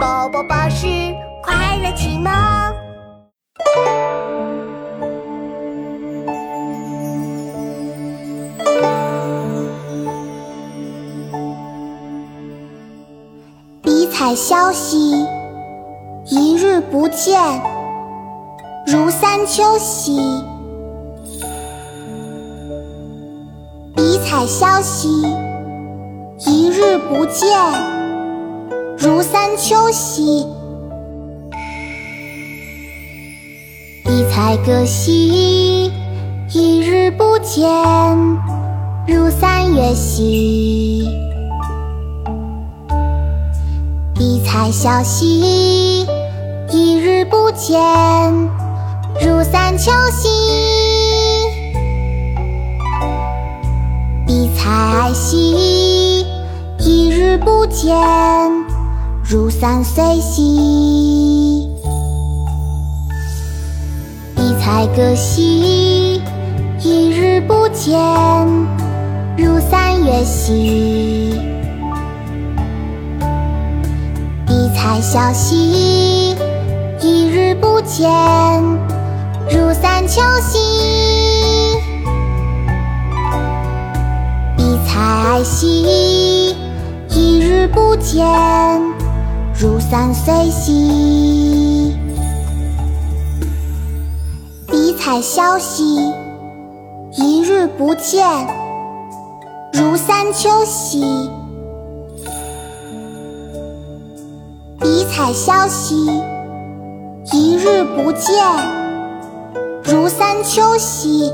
宝宝巴士快乐启蒙。笔彩消息，一日不见，如三秋兮。笔彩消息，一日不见，如三秋兮。笔彩歌兮，一日不见，如三月兮。一采萧兮，一日不见，如三秋兮。一采艾兮，一日不见，如三岁兮。笔彩歌兮，一日不见，如三月兮。笔彩消息，一日不见，如三秋兮。笔彩哀兮，一日不见，三岁兮。笔彩消息，一日不见，如三秋兮。笔彩消息，一日不见，如三秋兮。